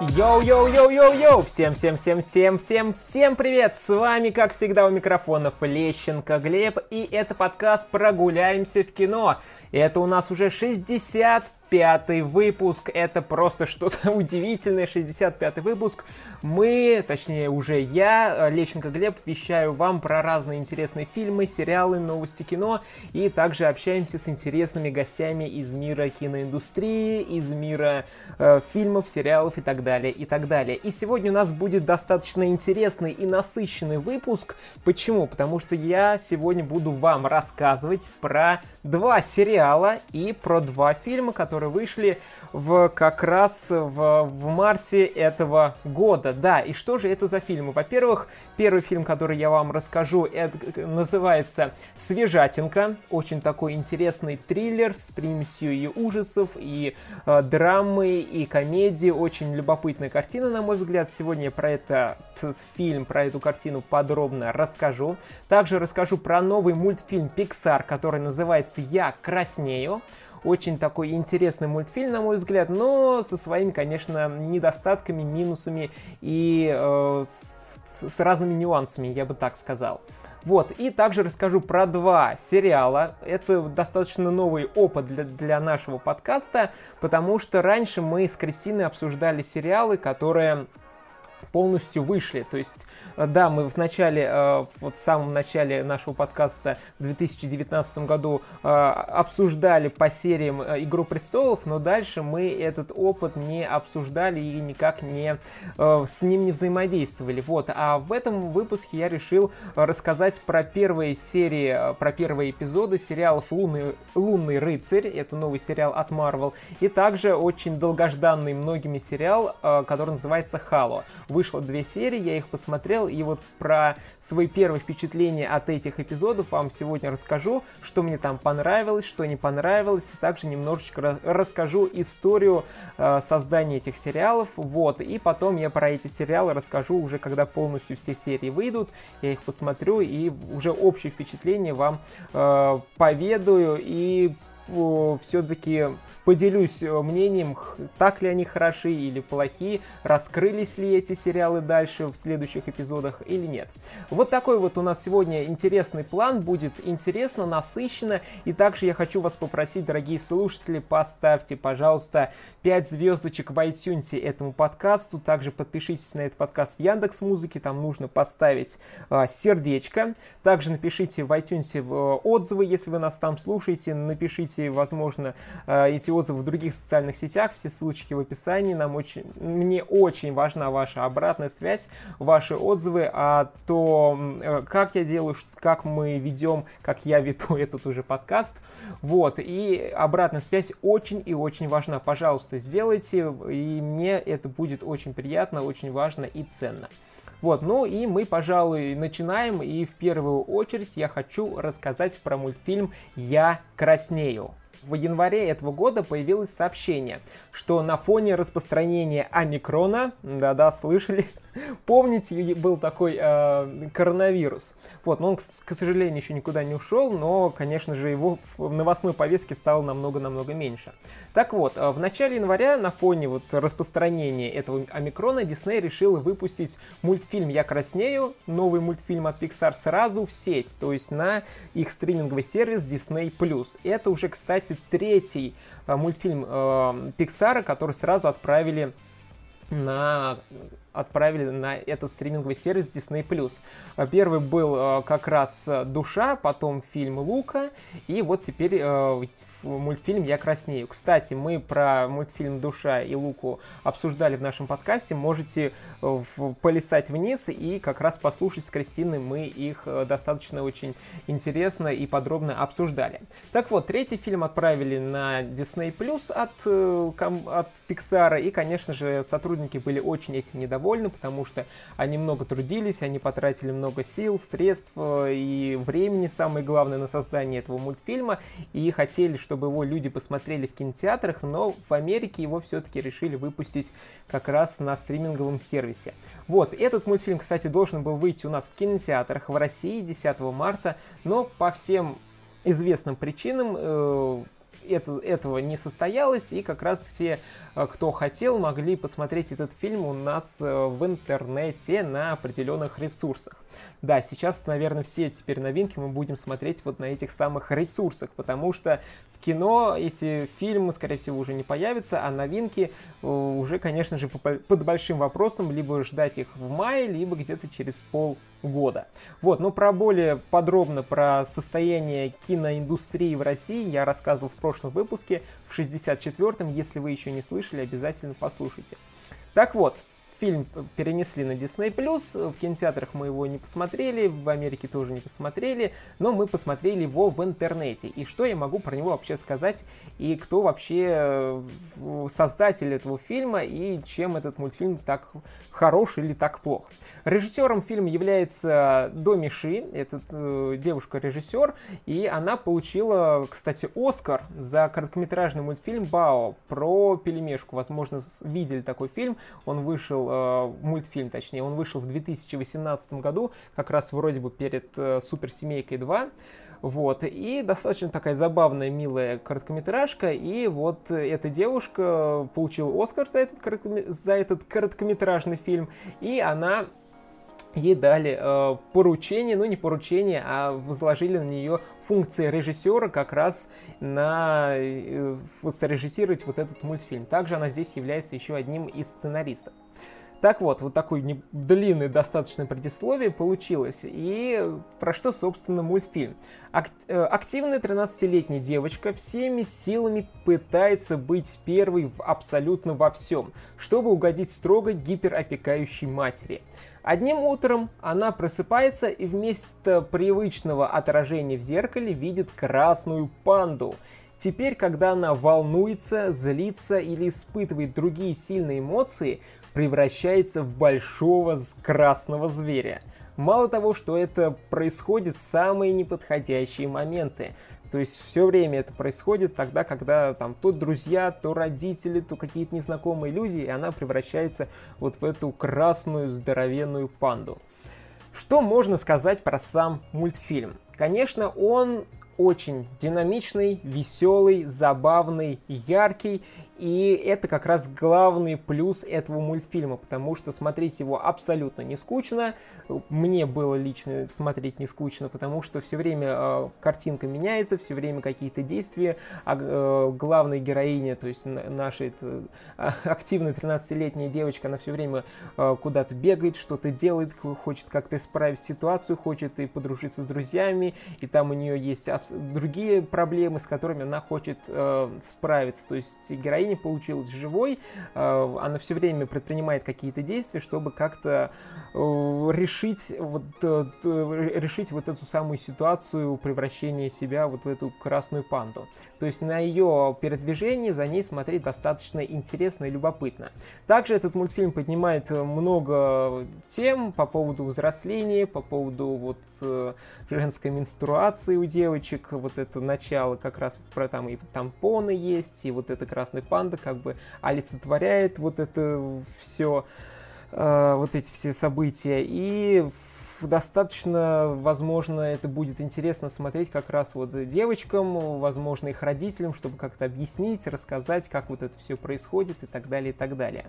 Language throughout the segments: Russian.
Йоу-йоу-йоу-йоу-йоу! Всем-всем-всем-всем-всем всем привет! С вами, как всегда, у микрофонов Лещенко Глеб, и это подкаст «Прогуляемся в кино». Это у нас уже 60 65 выпуск. Это просто что-то удивительное. 65 выпуск. Мы, точнее уже я, Лещенко Глеб, вещаю вам про разные интересные фильмы, сериалы, новости кино. И также общаемся с интересными гостями из мира киноиндустрии, из мира э, фильмов, сериалов и так далее, и так далее. И сегодня у нас будет достаточно интересный и насыщенный выпуск. Почему? Потому что я сегодня буду вам рассказывать про два сериала и про два фильма, которые которые вышли в, как раз в, в марте этого года. Да, и что же это за фильмы? Во-первых, первый фильм, который я вам расскажу, это называется «Свежатинка». Очень такой интересный триллер с примесью и ужасов, и э, драмы, и комедии. Очень любопытная картина, на мой взгляд. Сегодня я про этот фильм, про эту картину подробно расскажу. Также расскажу про новый мультфильм Pixar, который называется «Я краснею». Очень такой интересный мультфильм, на мой взгляд, но со своими, конечно, недостатками, минусами и э, с, с разными нюансами, я бы так сказал. Вот, и также расскажу про два сериала. Это достаточно новый опыт для, для нашего подкаста, потому что раньше мы с Кристиной обсуждали сериалы, которые полностью вышли. То есть, э, да, мы в начале, э, вот в самом начале нашего подкаста в 2019 году э, обсуждали по сериям «Игру престолов», но дальше мы этот опыт не обсуждали и никак не с ним не взаимодействовали. Вот, а в этом выпуске я решил рассказать про первые серии, про первые эпизоды сериалов «Лунный, «Лунный рыцарь», это новый сериал от Marvel, и также очень долгожданный многими сериал, который называется «Хало» вышло две серии, я их посмотрел, и вот про свои первые впечатления от этих эпизодов вам сегодня расскажу, что мне там понравилось, что не понравилось, и также немножечко расскажу историю э, создания этих сериалов, вот, и потом я про эти сериалы расскажу уже, когда полностью все серии выйдут, я их посмотрю и уже общее впечатление вам э, поведаю и все-таки поделюсь э, мнением, так ли они хороши или плохи, раскрылись ли эти сериалы дальше в следующих эпизодах или нет. Вот такой вот у нас сегодня интересный план, будет интересно, насыщенно, и также я хочу вас попросить, дорогие слушатели, поставьте, пожалуйста, 5 звездочек в iTunes этому подкасту, также подпишитесь на этот подкаст в Яндекс Музыке, там нужно поставить э, сердечко, также напишите в iTunes э, отзывы, если вы нас там слушаете, напишите, возможно, э, эти отзывы в других социальных сетях, все ссылочки в описании. Нам очень, мне очень важна ваша обратная связь, ваши отзывы о том, э, как я делаю, как мы ведем, как я веду этот уже подкаст. Вот, и обратная связь очень и очень важна. Пожалуйста, сделайте, и мне это будет очень приятно, очень важно и ценно. Вот, ну и мы, пожалуй, начинаем. И в первую очередь я хочу рассказать про мультфильм «Я краснею». В январе этого года появилось сообщение, что на фоне распространения омикрона, да-да, слышали, помните, был такой э, коронавирус. Вот, но он, к, к сожалению, еще никуда не ушел, но, конечно же, его в новостной повестке стало намного-намного меньше. Так вот, э, в начале января на фоне вот распространения этого омикрона Дисней решил выпустить мультфильм «Я краснею», новый мультфильм от Pixar сразу в сеть, то есть на их стриминговый сервис Disney+. Это уже, кстати, третий э, мультфильм э, Pixar, который сразу отправили на отправили на этот стриминговый сервис Disney+. Первый был э, как раз «Душа», потом фильм «Лука», и вот теперь э, мультфильм «Я краснею». Кстати, мы про мультфильм «Душа» и «Луку» обсуждали в нашем подкасте. Можете э, полистать вниз и как раз послушать с Кристиной. Мы их достаточно очень интересно и подробно обсуждали. Так вот, третий фильм отправили на Disney Plus от, от Pixar. И, конечно же, сотрудники были очень этим недовольны довольны, потому что они много трудились, они потратили много сил, средств э, и времени, самое главное, на создание этого мультфильма, и хотели, чтобы его люди посмотрели в кинотеатрах, но в Америке его все-таки решили выпустить как раз на стриминговом сервисе. Вот, этот мультфильм, кстати, должен был выйти у нас в кинотеатрах в России 10 марта, но по всем известным причинам э, это, этого не состоялось, и как раз все, э, кто хотел, могли посмотреть этот фильм у нас э, в интернете на определенных ресурсах. Да, сейчас, наверное, все теперь новинки мы будем смотреть вот на этих самых ресурсах, потому что кино эти фильмы, скорее всего, уже не появятся, а новинки э, уже, конечно же, под большим вопросом, либо ждать их в мае, либо где-то через полгода. Вот, но про более подробно про состояние киноиндустрии в России я рассказывал в прошлом выпуске, в 64-м, если вы еще не слышали, обязательно послушайте. Так вот, Фильм перенесли на Disney+, в кинотеатрах мы его не посмотрели, в Америке тоже не посмотрели, но мы посмотрели его в интернете. И что я могу про него вообще сказать, и кто вообще э, создатель этого фильма, и чем этот мультфильм так хорош или так плох. Режиссером фильма является Доми Ши, это э, девушка-режиссер, и она получила, кстати, Оскар за короткометражный мультфильм «Бао» про пельмешку. Возможно, видели такой фильм, он вышел э, мультфильм, точнее, он вышел в 2018 году, как раз вроде бы перед э, Суперсемейкой 2. Вот, и достаточно такая забавная, милая короткометражка, и вот эта девушка получила Оскар за этот, за этот короткометражный фильм, и она ей дали э, поручение, ну не поручение, а возложили на нее функции режиссера как раз на э, срежиссировать вот этот мультфильм. Также она здесь является еще одним из сценаристов. Так вот, вот такой не... длинный достаточно предисловие получилось. И про что, собственно, мультфильм? Ак... Э, активная 13-летняя девочка всеми силами пытается быть первой в абсолютно во всем, чтобы угодить строго гиперопекающей матери. Одним утром она просыпается и вместо привычного отражения в зеркале видит красную панду. Теперь, когда она волнуется, злится или испытывает другие сильные эмоции, превращается в большого красного зверя. Мало того, что это происходит в самые неподходящие моменты. То есть все время это происходит тогда, когда там то друзья, то родители, то какие-то незнакомые люди, и она превращается вот в эту красную здоровенную панду. Что можно сказать про сам мультфильм? Конечно, он очень динамичный, веселый, забавный, яркий. И это как раз главный плюс этого мультфильма, потому что смотреть его абсолютно не скучно. Мне было лично смотреть не скучно, потому что все время э, картинка меняется, все время какие-то действия. А э, главная героиня, то есть наша это, э, активная 13-летняя девочка, она все время э, куда-то бегает, что-то делает, хочет как-то исправить ситуацию, хочет и подружиться с друзьями, и там у нее есть другие проблемы, с которыми она хочет э, справиться. То есть героиня получилась живой, э, она все время предпринимает какие-то действия, чтобы как-то э, решить, вот, э, решить вот эту самую ситуацию превращения себя вот в эту красную панду. То есть на ее передвижение за ней смотреть достаточно интересно и любопытно. Также этот мультфильм поднимает много тем по поводу взросления, по поводу вот женской менструации у девочек, вот это начало как раз про там и тампоны есть, и вот эта красная панда как бы олицетворяет вот это все, э, вот эти все события. И достаточно, возможно, это будет интересно смотреть как раз вот девочкам, возможно, их родителям, чтобы как-то объяснить, рассказать, как вот это все происходит и так далее, и так далее.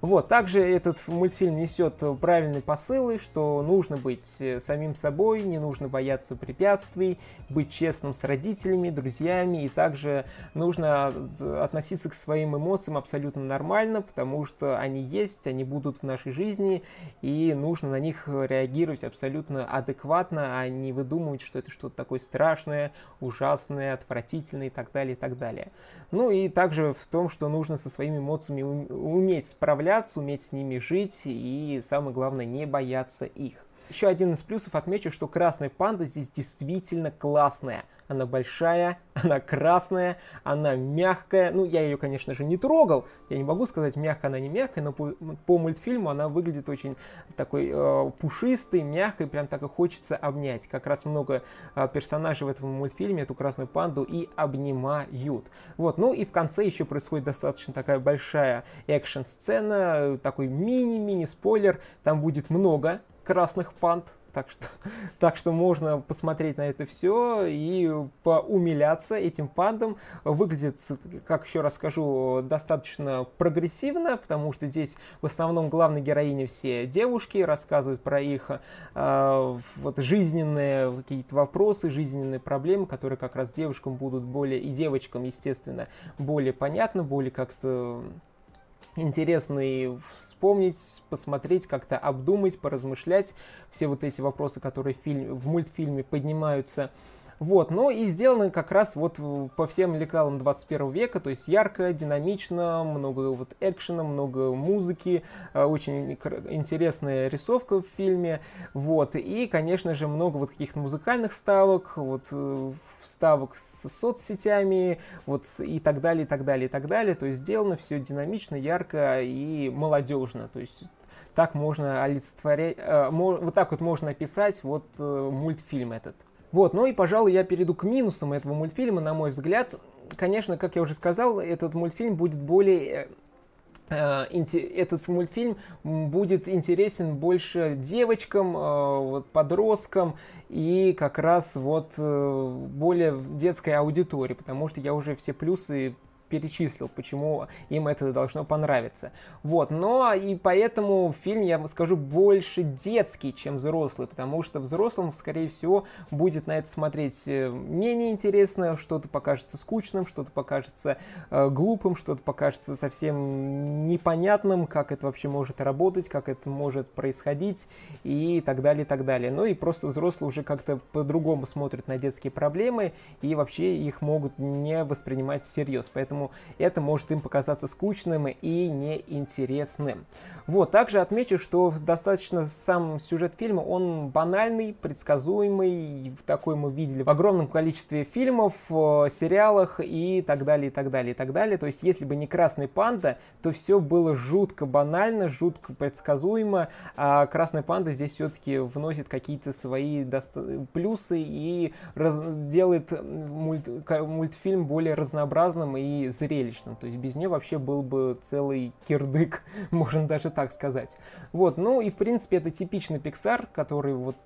Вот, также этот мультфильм несет правильные посылы, что нужно быть э, самим собой, не нужно бояться препятствий, быть честным с родителями, друзьями, и также нужно э, относиться к своим эмоциям абсолютно нормально, потому что они есть, они будут в нашей жизни, и нужно на них реагировать абсолютно адекватно, а не выдумывать, что это что-то такое страшное, ужасное, отвратительное и так далее, и так далее. Ну и также в том, что нужно со своими эмоциями уметь справляться, уметь с ними жить и, самое главное, не бояться их. Еще один из плюсов отмечу, что красная панда здесь действительно классная. Она большая, она красная, она мягкая. Ну, я ее, конечно же, не трогал. Я не могу сказать, мягкая она не мягкая, но по, по мультфильму она выглядит очень такой э, пушистой, мягкой, прям так и хочется обнять. Как раз много э, персонажей в этом мультфильме эту красную панду и обнимают. Вот, ну и в конце еще происходит достаточно такая большая экшн-сцена, такой мини-мини спойлер. Там будет много красных панд, так что, так что можно посмотреть на это все и поумиляться этим пандам. Выглядит, как еще раз скажу, достаточно прогрессивно, потому что здесь в основном главной героини все девушки, рассказывают про их э, вот, жизненные какие-то вопросы, жизненные проблемы, которые как раз девушкам будут более, и девочкам, естественно, более понятны, более как-то интересно и вспомнить, посмотреть, как-то обдумать, поразмышлять все вот эти вопросы, которые в, фильме, в мультфильме поднимаются. Вот, но и сделаны как раз вот по всем лекалам 21 века, то есть ярко, динамично, много вот экшена, много музыки, э, очень интересная рисовка в фильме, вот, и, конечно же, много вот каких-то музыкальных ставок, вот, э, вставок с соцсетями, вот, и так далее, и так далее, и так далее, то есть сделано все динамично, ярко и молодежно, то есть так можно олицетворять, э, вот так вот можно описать вот мультфильм этот. Вот, ну и, пожалуй, я перейду к минусам этого мультфильма, на мой взгляд. Конечно, как я уже сказал, этот мультфильм будет более э, э, этот мультфильм будет интересен больше девочкам, э, подросткам и как раз вот более детской аудитории, потому что я уже все плюсы перечислил, почему им это должно понравиться. Вот, но и поэтому фильм, я вам скажу, больше детский, чем взрослый, потому что взрослым, скорее всего, будет на это смотреть э, менее интересно, что-то покажется скучным, что-то покажется э, глупым, что-то покажется совсем непонятным, как это вообще может работать, как это может происходить и так далее, и так далее. Ну и просто взрослые уже как-то по-другому смотрят на детские проблемы и вообще их могут не воспринимать всерьез. Поэтому поэтому это может им показаться скучным и неинтересным. Вот, также отмечу, что достаточно сам сюжет фильма, он банальный, предсказуемый, такой мы видели в огромном количестве фильмов, э, сериалах и так далее, и так далее, и так далее. То есть, если бы не Красный Панда, то все было жутко банально, жутко предсказуемо, а Красный Панда здесь все-таки вносит какие-то свои доста- плюсы и раз- делает мульт- мультфильм более разнообразным и зрелищным. То есть без нее вообще был бы целый кирдык, можно даже так сказать. Вот, ну и в принципе это типичный Pixar, который вот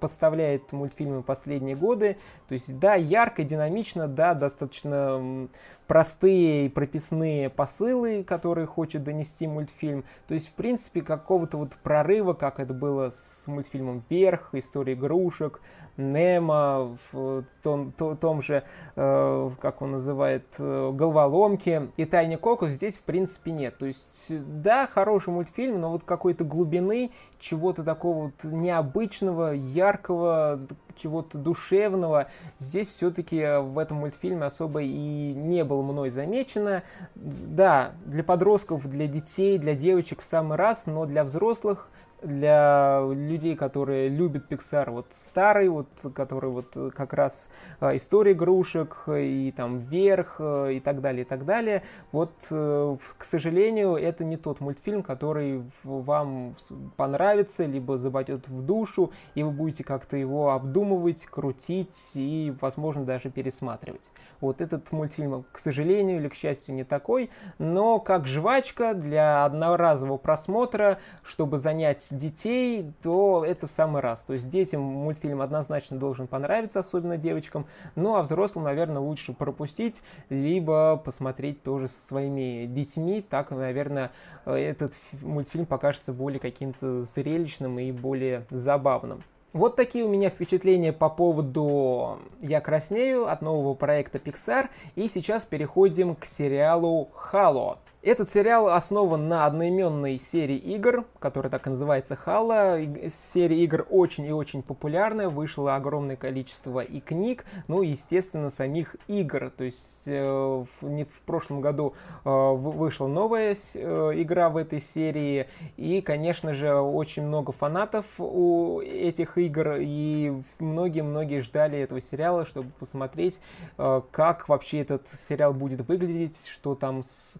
поставляет мультфильмы последние годы. То есть, да, ярко, динамично, да, достаточно простые и прописные посылы, которые хочет донести мультфильм. То есть, в принципе, какого-то вот прорыва, как это было с мультфильмом «Вверх», «История игрушек», «Немо», в том, то, том же, э, как он называет, э, «Головоломки» и «Тайне Коко» здесь, в принципе, нет. То есть, да, хороший мультфильм, но вот какой-то глубины, чего-то такого вот необычного, яркого, чего-то душевного здесь все-таки в этом мультфильме особо и не было мной замечено. Да, для подростков, для детей, для девочек в самый раз, но для взрослых для людей, которые любят Pixar, вот старый, вот, который вот как раз э, история игрушек и там вверх э, и так далее, и так далее. Вот, э, к сожалению, это не тот мультфильм, который вам понравится, либо забойдет в душу, и вы будете как-то его обдумывать, крутить и, возможно, даже пересматривать. Вот этот мультфильм, к сожалению или к счастью, не такой, но как жвачка для одноразового просмотра, чтобы занять детей, то это в самый раз. То есть детям мультфильм однозначно должен понравиться, особенно девочкам. Ну а взрослым, наверное, лучше пропустить, либо посмотреть тоже со своими детьми. Так, наверное, этот мультфильм покажется более каким-то зрелищным и более забавным. Вот такие у меня впечатления по поводу «Я краснею» от нового проекта Pixar. И сейчас переходим к сериалу «Halo». Этот сериал основан на одноименной серии игр, которая так и называется Хала. Серия игр очень и очень популярная, вышло огромное количество и книг, ну и, естественно, самих игр. То есть э, в, не в прошлом году э, вышла новая э, игра в этой серии, и, конечно же, очень много фанатов у этих игр, и многие-многие ждали этого сериала, чтобы посмотреть, э, как вообще этот сериал будет выглядеть, что там с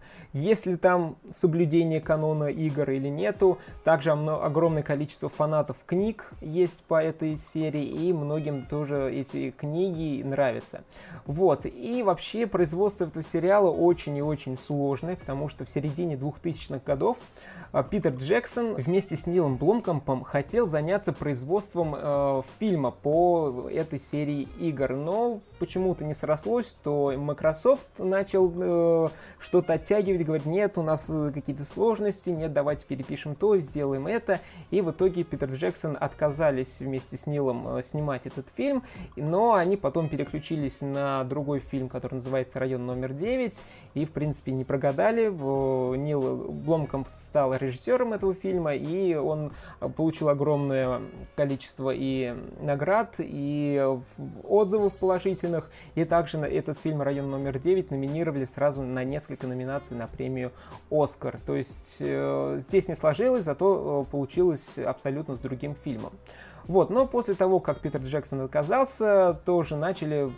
есть ли там соблюдение канона игр или нету. Также огромное количество фанатов книг есть по этой серии, и многим тоже эти книги нравятся. Вот, и вообще производство этого сериала очень и очень сложное, потому что в середине 2000-х годов Питер Джексон вместе с Нилом Блумкомпом хотел заняться производством э, фильма по этой серии игр, но почему-то не срослось, то Microsoft начал э, что-то оттягивать, говорит, нет, у нас э, какие-то сложности, нет, давайте перепишем то, сделаем это, и в итоге Питер Джексон отказались вместе с Нилом э, снимать этот фильм, но они потом переключились на другой фильм, который называется «Район номер 9», и, в принципе, не прогадали, Нил Бломкомп стал режиссером этого фильма, и он получил огромное количество и наград, и отзывов положительных, и также этот фильм «Район номер 9» номинировали сразу на несколько номинаций на премию «Оскар». То есть э, здесь не сложилось, зато э, получилось абсолютно с другим фильмом. Вот, но после того, как Питер Джексон отказался, тоже начали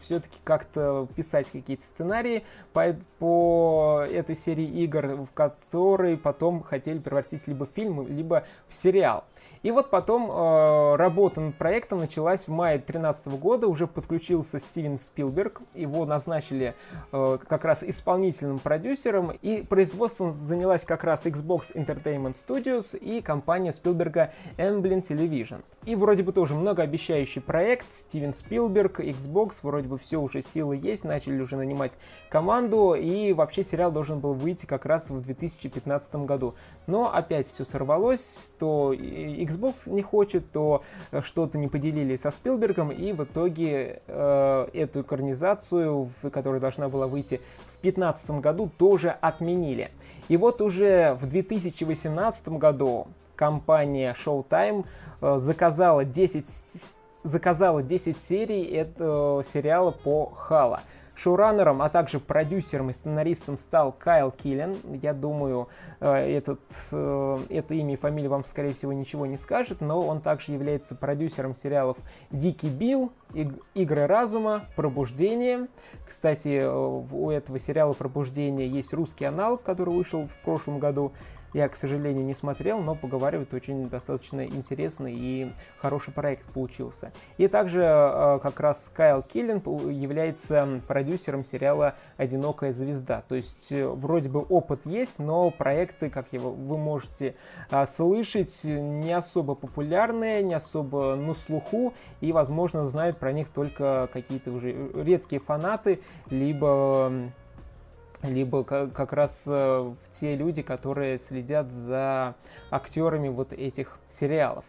все-таки как-то писать какие-то сценарии по, по этой серии игр, в которые потом хотели превратить либо в фильм, либо в сериал. И вот потом э, работа над проектом началась в мае 2013 года, уже подключился Стивен Спилберг, его назначили э, как раз исполнительным продюсером, и производством занялась как раз Xbox Entertainment Studios и компания Спилберга Amblin Television. И вроде бы тоже многообещающий проект, Стивен Спилберг, Xbox, вроде бы все уже силы есть, начали уже нанимать команду, и вообще сериал должен был выйти как раз в 2015 году. Но опять все сорвалось, то Xbox Xbox не хочет, то э, что-то не поделили со Спилбергом, и в итоге э, эту экранизацию, которая должна была выйти в 2015 году, тоже отменили. И вот уже в 2018 году компания Showtime э, заказала 10 заказала 10 серий этого сериала по Хала. Шоураннером, а также продюсером и сценаристом стал Кайл Киллен. Я думаю, э, этот, э, это имя и фамилия вам, скорее всего, ничего не скажет, но он также является продюсером сериалов «Дикий Билл», «Игры разума», «Пробуждение». Кстати, э, у этого сериала «Пробуждение» есть русский аналог, который вышел в прошлом году. Я, к сожалению, не смотрел, но поговаривают очень достаточно интересный и хороший проект получился. И также э, как раз Кайл Киллин является продюсером сериала «Одинокая звезда». То есть э, вроде бы опыт есть, но проекты, как его вы можете э, слышать, не особо популярные, не особо на слуху, и, возможно, знают про них только какие-то уже редкие фанаты, либо либо как раз э, те люди, которые следят за актерами вот этих сериалов.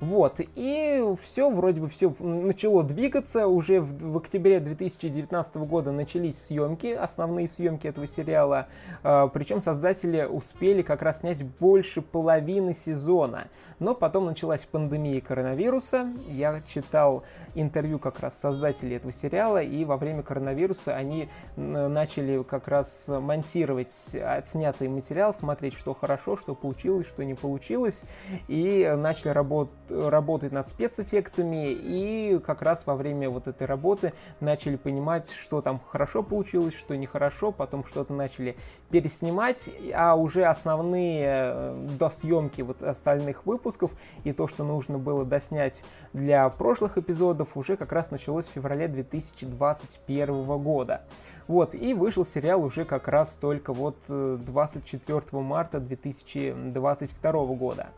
Вот, и все, вроде бы все начало двигаться. Уже в, в октябре 2019 года начались съемки, основные съемки этого сериала. Э, причем создатели успели как раз снять больше половины сезона. Но потом началась пандемия коронавируса. Я читал интервью как раз создателей этого сериала, и во время коронавируса они начали как раз монтировать отснятый материал, смотреть, что хорошо, что получилось, что не получилось, и начали работать работать над спецэффектами, и как раз во время вот этой работы начали понимать, что там хорошо получилось, что нехорошо, потом что-то начали переснимать, а уже основные э, досъемки вот остальных выпусков и то, что нужно было доснять для прошлых эпизодов, уже как раз началось в феврале 2021 года. Вот, и вышел сериал уже как раз только вот 24 э, марта 2022 года.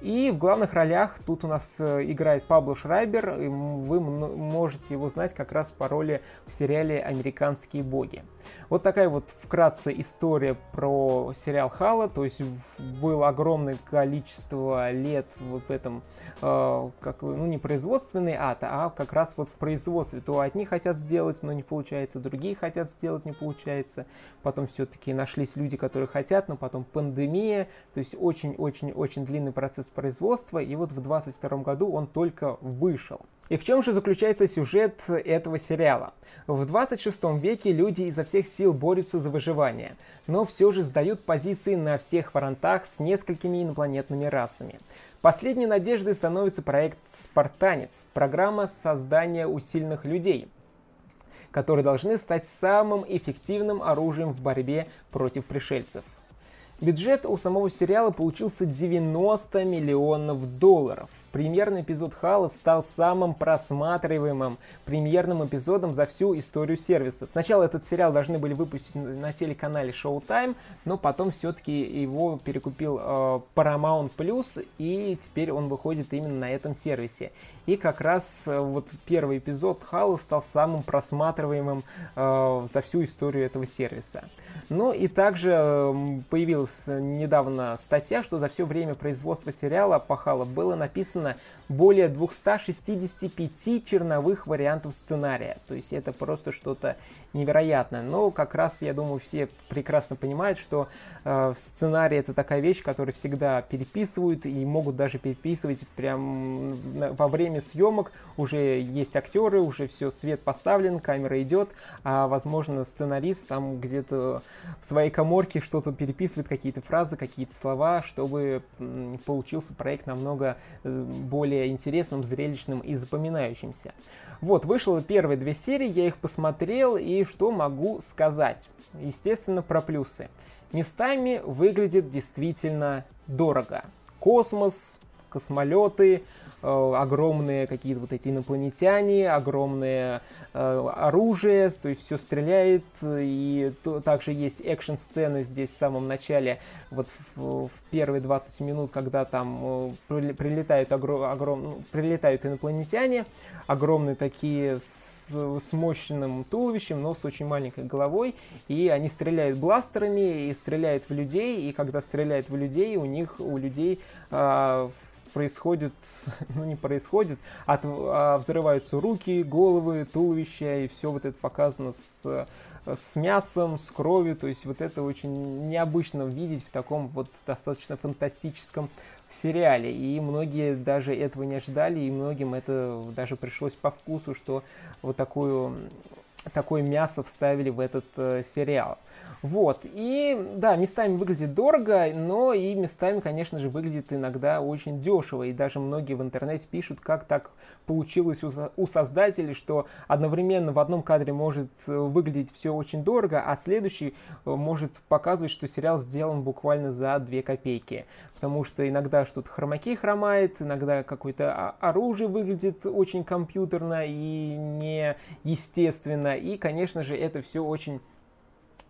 И в главных ролях тут у нас э, играет Пабло Шрайбер, вы можете его знать как раз по роли в сериале «Американские боги». Вот такая вот вкратце история про сериал Хала, то есть было огромное количество лет вот в этом, э, как, ну не производственный ад, а как раз вот в производстве. То одни хотят сделать, но не получается, другие хотят сделать, не получается. Потом все-таки нашлись люди, которые хотят, но потом пандемия, то есть очень-очень-очень длинный процесс производства, и вот в 22 году он только вышел. И в чем же заключается сюжет этого сериала? В 26 веке люди изо всех сил борются за выживание, но все же сдают позиции на всех фронтах с несколькими инопланетными расами. Последней надеждой становится проект «Спартанец» – программа создания усиленных людей – которые должны стать самым эффективным оружием в борьбе против пришельцев. Бюджет у самого сериала получился 90 миллионов долларов. Премьерный эпизод Хала стал самым просматриваемым премьерным эпизодом за всю историю сервиса. Сначала этот сериал должны были выпустить на телеканале Showtime, но потом все-таки его перекупил э, Paramount Plus, и теперь он выходит именно на этом сервисе. И как раз э, вот первый эпизод Хала стал самым просматриваемым э, за всю историю этого сервиса. Ну и также э, появилась недавно статья, что за все время производства сериала по Хала было написано написано более 265 черновых вариантов сценария. То есть это просто что-то невероятное. Но как раз, я думаю, все прекрасно понимают, что э, сценарий это такая вещь, которую всегда переписывают и могут даже переписывать прям во время съемок. Уже есть актеры, уже все, свет поставлен, камера идет, а возможно сценарист там где-то в своей коморке что-то переписывает, какие-то фразы, какие-то слова, чтобы получился проект намного э, более интересным, зрелищным и запоминающимся. Вот, вышло первые две серии, я их посмотрел, и что могу сказать? Естественно, про плюсы. Местами выглядит действительно дорого. Космос, космолеты, огромные какие-то вот эти инопланетяне, огромное э, оружие, то есть все стреляет, и также есть экшн-сцены здесь в самом начале, вот в, в первые 20 минут, когда там э, прилетают, огром, огром, ну, прилетают инопланетяне, огромные такие с, с мощным туловищем, но с очень маленькой головой, и они стреляют бластерами и стреляют в людей, и когда стреляют в людей, у них, у людей э, происходит, ну не происходит, а, а взрываются руки, головы, туловища, и все вот это показано с, с мясом, с кровью, то есть вот это очень необычно видеть в таком вот достаточно фантастическом сериале, и многие даже этого не ожидали, и многим это даже пришлось по вкусу, что вот такую такое мясо вставили в этот э, сериал. Вот, и да, местами выглядит дорого, но и местами, конечно же, выглядит иногда очень дешево. И даже многие в интернете пишут, как так получилось у, у создателей, что одновременно в одном кадре может э, выглядеть все очень дорого, а следующий э, может показывать, что сериал сделан буквально за 2 копейки. Потому что иногда что-то хромакей хромает, иногда какое-то оружие выглядит очень компьютерно и неестественно. И, конечно же, это все очень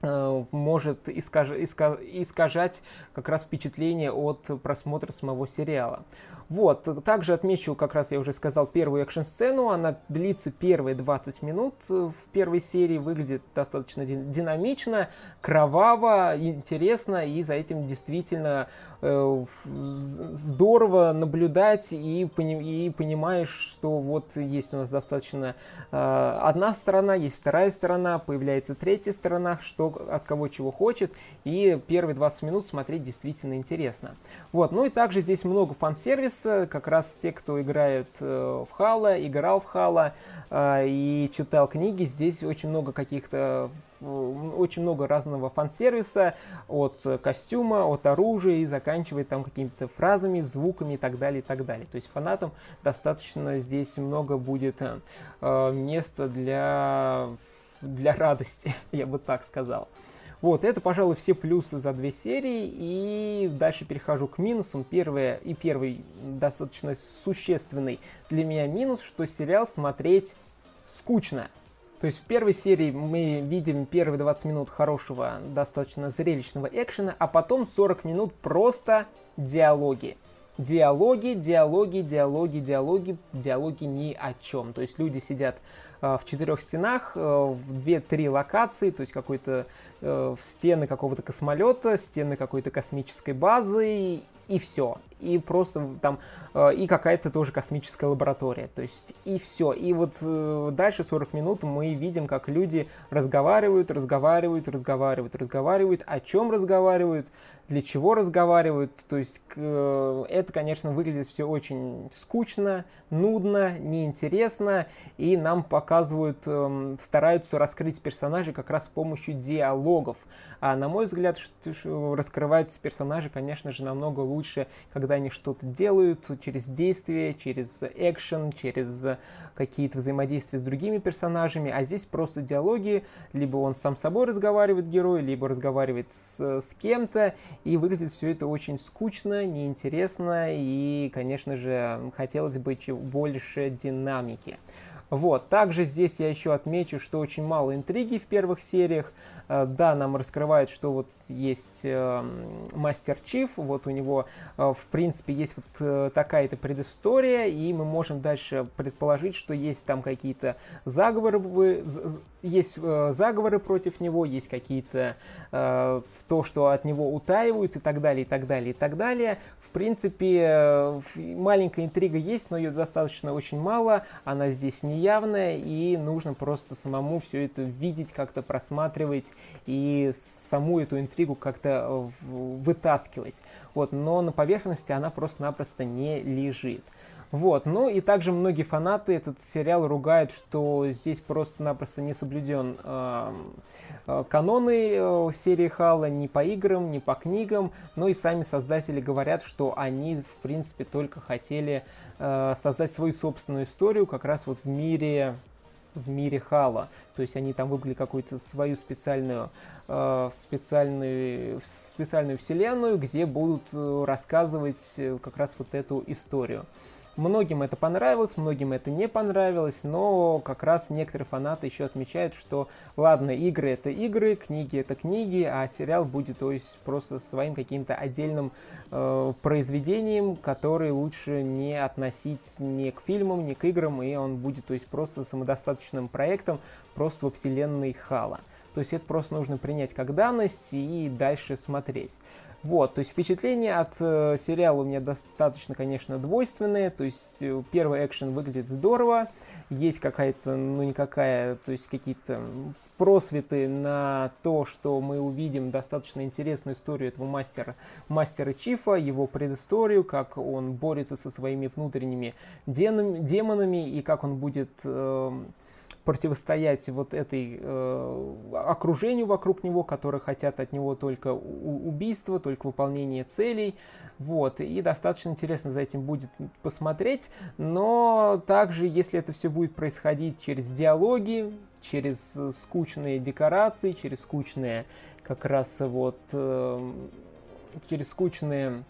Э, может искаж... искажать как раз впечатление от просмотра самого сериала. Вот, также отмечу, как раз я уже сказал, первую экшн-сцену, она длится первые 20 минут в первой серии, выглядит достаточно динамично, кроваво, интересно, и за этим действительно э, здорово наблюдать, и, пони... и понимаешь, что вот есть у нас достаточно э, одна сторона, есть вторая сторона, появляется третья сторона, что от кого чего хочет, и первые 20 минут смотреть действительно интересно. Вот, ну и также здесь много фан-сервиса, как раз те, кто играет э, в Хала, играл в Хала э, и читал книги, здесь очень много каких-то очень много разного фан-сервиса, от костюма, от оружия и заканчивая там какими-то фразами, звуками и так далее, и так далее. То есть фанатам достаточно здесь много будет э, места для для радости, я бы так сказал. Вот, это, пожалуй, все плюсы за две серии, и дальше перехожу к минусам. Первое и первый достаточно существенный для меня минус, что сериал смотреть скучно. То есть в первой серии мы видим первые 20 минут хорошего, достаточно зрелищного экшена, а потом 40 минут просто диалоги. Диалоги, диалоги, диалоги, диалоги, диалоги ни о чем. То есть люди сидят Э, в четырех стенах, э, в две-три локации, то есть какой-то э, стены какого-то космолета, стены какой-то космической базы и все и просто там, э, и какая-то тоже космическая лаборатория, то есть и все. И вот э, дальше 40 минут мы видим, как люди разговаривают, разговаривают, разговаривают, разговаривают, о чем разговаривают, для чего разговаривают, то есть э, это, конечно, выглядит все очень скучно, нудно, неинтересно, и нам показывают, эм, стараются раскрыть персонажей как раз с помощью диалогов. А на мой взгляд, раскрывать персонажей, конечно же, намного лучше, когда когда они что-то делают через действие, через экшен, через какие-то взаимодействия с другими персонажами, а здесь просто диалоги, либо он сам с собой разговаривает, герой, либо разговаривает с, с кем-то, и выглядит все это очень скучно, неинтересно, и, конечно же, хотелось бы больше динамики. Вот. Также здесь я еще отмечу, что очень мало интриги в первых сериях. Э, да, нам раскрывают, что вот есть э, мастер Чиф, вот у него, э, в принципе, есть вот такая-то предыстория, и мы можем дальше предположить, что есть там какие-то заговоры, есть заговоры против него, есть какие-то то, что от него утаивают и так далее, и так далее, и так далее. В принципе, маленькая интрига есть, но ее достаточно очень мало, она здесь не явная, и нужно просто самому все это видеть, как-то просматривать и саму эту интригу как-то вытаскивать. Вот, но на поверхности она просто-напросто не лежит. Вот, ну и также многие фанаты этот сериал ругают, что здесь просто-напросто не соблюден э, каноны э, серии Хала ни по играм, ни по книгам, но и сами создатели говорят, что они, в принципе, только хотели э, создать свою собственную историю как раз вот в мире в мире Хала. То есть они там выбрали какую-то свою специальную, э, специальную, специальную вселенную, где будут э, рассказывать э, как раз вот эту историю. Многим это понравилось, многим это не понравилось, но как раз некоторые фанаты еще отмечают, что ладно, игры это игры, книги это книги, а сериал будет то есть просто своим каким-то отдельным э, произведением, который лучше не относить ни к фильмам, ни к играм, и он будет то есть просто самодостаточным проектом просто во вселенной Хала. То есть это просто нужно принять как данность и дальше смотреть. Вот, то есть впечатления от э, сериала у меня достаточно, конечно, двойственные. То есть э, первый экшен выглядит здорово, есть какая-то, ну никакая, то есть какие-то просветы на то, что мы увидим достаточно интересную историю этого мастера, мастера Чифа, его предысторию, как он борется со своими внутренними демонами и как он будет э, противостоять вот этой э, окружению вокруг него, которые хотят от него только убийства, только выполнение целей. Вот, и достаточно интересно за этим будет посмотреть, но также, если это все будет происходить через диалоги, через скучные декорации, через скучные как раз вот э, через скучные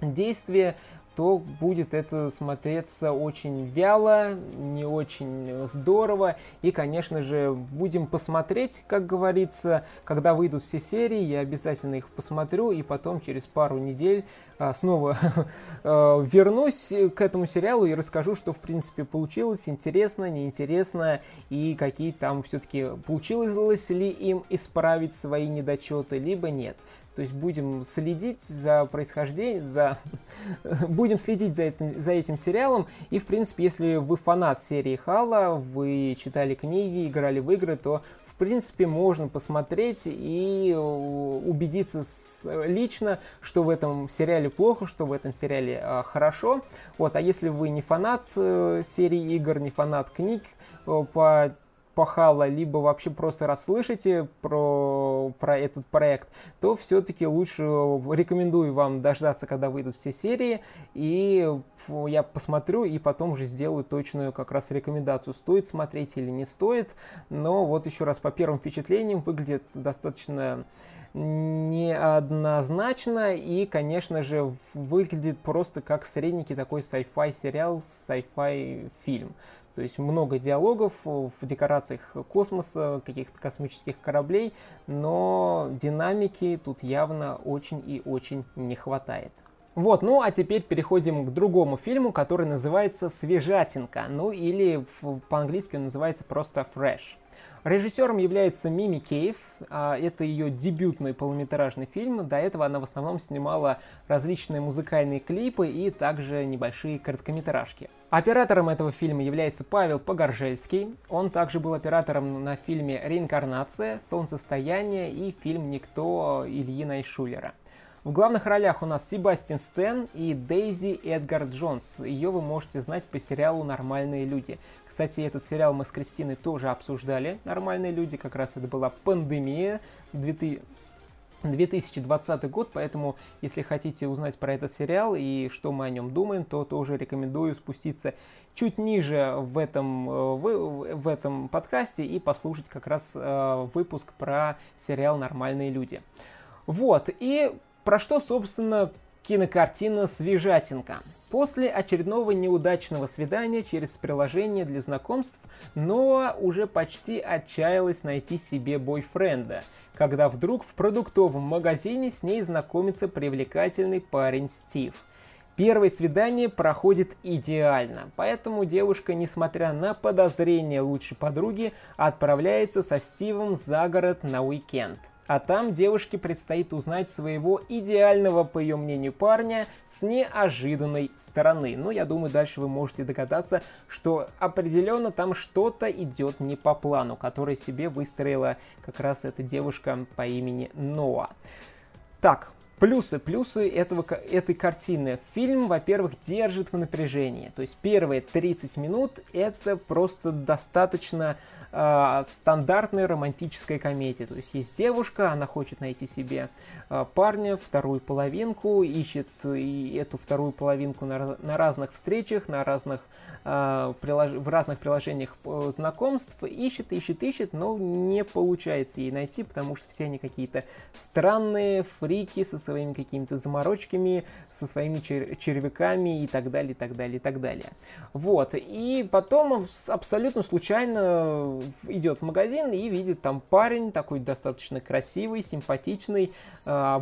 действия, то будет это смотреться очень вяло, не очень здорово. И, конечно же, будем посмотреть, как говорится, когда выйдут все серии, я обязательно их посмотрю, и потом через пару недель а, снова а, вернусь к этому сериалу и расскажу, что, в принципе, получилось, интересно, неинтересно, и какие там все-таки получилось ли им исправить свои недочеты, либо нет. То есть будем следить за происхождением, за... будем следить за этим, за этим сериалом. И, в принципе, если вы фанат серии Хала, вы читали книги, играли в игры, то, в принципе, можно посмотреть и убедиться лично, что в этом сериале плохо, что в этом сериале а, хорошо. Вот, а если вы не фанат э, серии игр, не фанат книг э, по пахала, либо вообще просто расслышите про, про этот проект, то все-таки лучше рекомендую вам дождаться, когда выйдут все серии, и я посмотрю и потом уже сделаю точную как раз рекомендацию, стоит смотреть или не стоит. Но вот еще раз по первым впечатлениям выглядит достаточно неоднозначно и, конечно же, выглядит просто как средненький такой sci-fi сериал, sci-fi фильм. То есть много диалогов в декорациях космоса, каких-то космических кораблей, но динамики тут явно очень и очень не хватает. Вот, ну а теперь переходим к другому фильму, который называется «Свежатинка», ну или по-английски он называется просто «Fresh». Режиссером является Мими Кейв. А, это ее дебютный полнометражный фильм. До этого она в основном снимала различные музыкальные клипы и также небольшие короткометражки. Оператором этого фильма является Павел Погоржельский. Он также был оператором на фильме «Реинкарнация», «Солнцестояние» и фильм «Никто» Ильи Найшулера. В главных ролях у нас Себастьян Стэн и Дейзи Эдгар Джонс. Ее вы можете знать по сериалу «Нормальные люди». Кстати, этот сериал мы с Кристиной тоже обсуждали. «Нормальные люди», как раз это была пандемия 2000 2020 год, поэтому если хотите узнать про этот сериал и что мы о нем думаем, то тоже рекомендую спуститься чуть ниже в этом, э, в, в этом подкасте и послушать как раз э, выпуск про сериал «Нормальные люди». Вот, и про что, собственно, кинокартина «Свежатинка». После очередного неудачного свидания через приложение для знакомств Ноа уже почти отчаялась найти себе бойфренда, когда вдруг в продуктовом магазине с ней знакомится привлекательный парень Стив. Первое свидание проходит идеально, поэтому девушка, несмотря на подозрения лучшей подруги, отправляется со Стивом за город на уикенд – а там девушке предстоит узнать своего идеального, по ее мнению, парня с неожиданной стороны. Ну, я думаю, дальше вы можете догадаться, что определенно там что-то идет не по плану, который себе выстроила как раз эта девушка по имени Ноа. Так, Плюсы, плюсы этого, этой картины. Фильм, во-первых, держит в напряжении. То есть первые 30 минут это просто достаточно э, стандартная романтическая комедия. То есть есть девушка, она хочет найти себе э, парня, вторую половинку, ищет и эту вторую половинку на, на разных встречах, на разных, э, прилож... в разных приложениях э, знакомств, ищет, ищет, ищет, но не получается ей найти, потому что все они какие-то странные, фрики со своими какими-то заморочками, со своими чер- червяками и так далее, и так далее, и так далее. Вот, и потом абсолютно случайно идет в магазин и видит там парень такой достаточно красивый, симпатичный, э,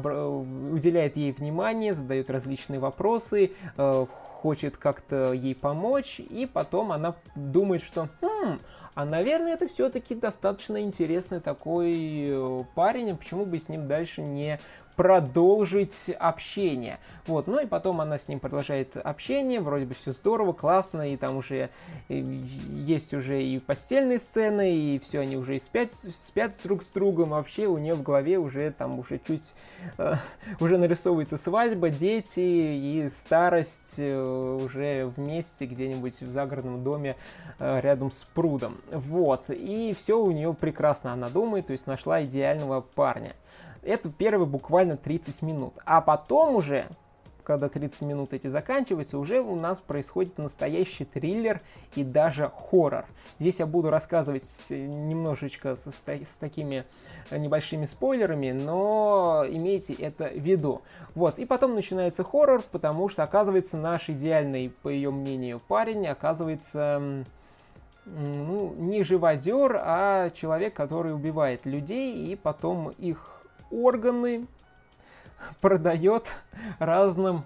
уделяет ей внимание, задает различные вопросы, э, хочет как-то ей помочь, и потом она думает, что хм, а, наверное, это все-таки достаточно интересный такой э, парень, а почему бы с ним дальше не продолжить общение. Вот, ну и потом она с ним продолжает общение, вроде бы все здорово, классно, и там уже есть уже и постельные сцены, и все, они уже и спят, спят друг с другом, вообще у нее в голове уже там уже чуть, э, уже нарисовывается свадьба, дети и старость э, уже вместе где-нибудь в загородном доме э, рядом с прудом. Вот, и все у нее прекрасно, она думает, то есть нашла идеального парня. Это первые буквально 30 минут. А потом уже, когда 30 минут эти заканчиваются, уже у нас происходит настоящий триллер и даже хоррор. Здесь я буду рассказывать немножечко с, с такими небольшими спойлерами, но имейте это в виду. Вот, и потом начинается хоррор, потому что, оказывается, наш идеальный, по ее мнению, парень оказывается ну, не живодер, а человек, который убивает людей и потом их органы продает разным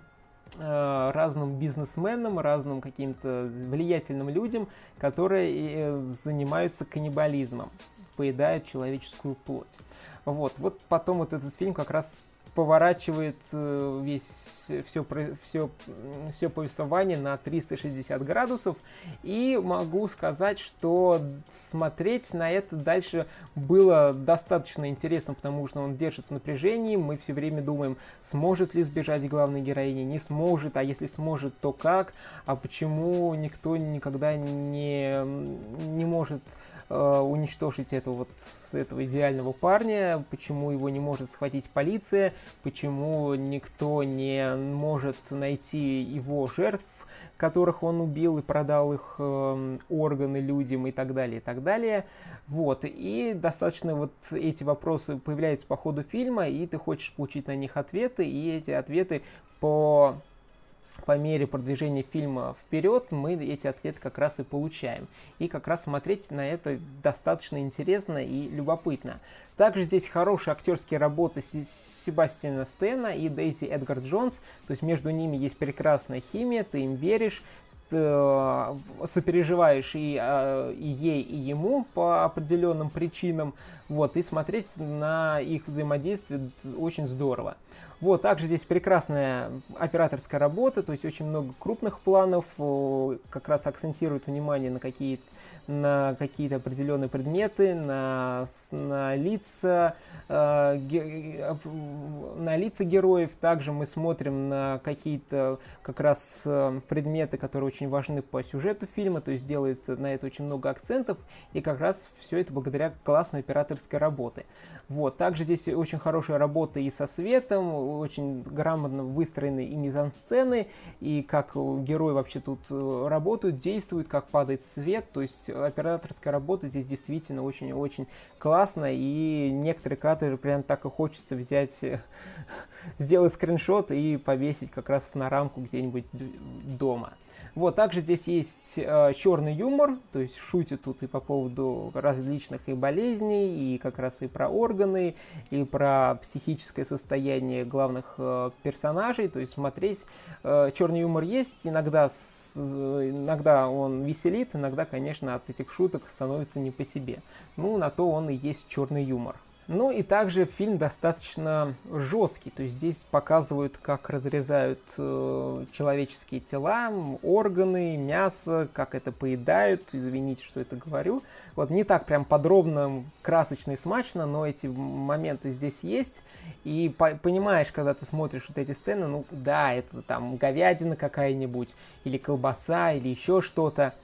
э, разным бизнесменам, разным каким-то влиятельным людям, которые э, занимаются каннибализмом, поедают человеческую плоть. Вот, вот потом вот этот фильм как раз поворачивает э, весь, все, все, все повествование на 360 градусов. И могу сказать, что смотреть на это дальше было достаточно интересно, потому что он держит в напряжении. Мы все время думаем, сможет ли сбежать главной героиня, не сможет, а если сможет, то как, а почему никто никогда не, не может уничтожить этого вот этого идеального парня, почему его не может схватить полиция, почему никто не может найти его жертв, которых он убил и продал их э, органы людям и так далее, и так далее. Вот, и достаточно вот эти вопросы появляются по ходу фильма, и ты хочешь получить на них ответы, и эти ответы по по мере продвижения фильма вперед мы эти ответы как раз и получаем. И как раз смотреть на это достаточно интересно и любопытно. Также здесь хорошие актерские работы Себастьяна Стена и Дейзи Эдгар Джонс. То есть между ними есть прекрасная химия, ты им веришь, э, сопереживаешь и, э, и ей, и ему по определенным причинам, вот, и смотреть на их взаимодействие очень здорово. Вот, также здесь прекрасная операторская работа, то есть очень много крупных планов, как раз акцентирует внимание на какие-то на какие-то определенные предметы, на, на лица, э, на лица героев. Также мы смотрим на какие-то как раз э, предметы, которые очень важны по сюжету фильма, то есть делается на это очень много акцентов, и как раз все это благодаря классной операторской работе. Вот. Также здесь очень хорошая работа и со светом, очень грамотно выстроены и мизансцены, и как герои вообще тут э, работают, действуют, как падает свет, то есть операторская работа здесь действительно очень-очень классно, и некоторые кадры прям так и хочется взять, сделать скриншот и повесить как раз на рамку где-нибудь дома. Вот, также здесь есть э, черный юмор, то есть шутит тут и по поводу различных и болезней, и как раз и про органы, и про психическое состояние главных э, персонажей, то есть смотреть, э, черный юмор есть, иногда, с, иногда он веселит, иногда, конечно, от этих шуток становится не по себе. Ну, на то он и есть черный юмор. Ну и также фильм достаточно жесткий, то есть здесь показывают, как разрезают э, человеческие тела, органы, мясо, как это поедают, извините, что это говорю. Вот не так прям подробно, красочно и смачно, но эти моменты здесь есть, и по понимаешь, когда ты смотришь вот эти сцены, ну да, это там говядина какая-нибудь, или колбаса, или еще что-то,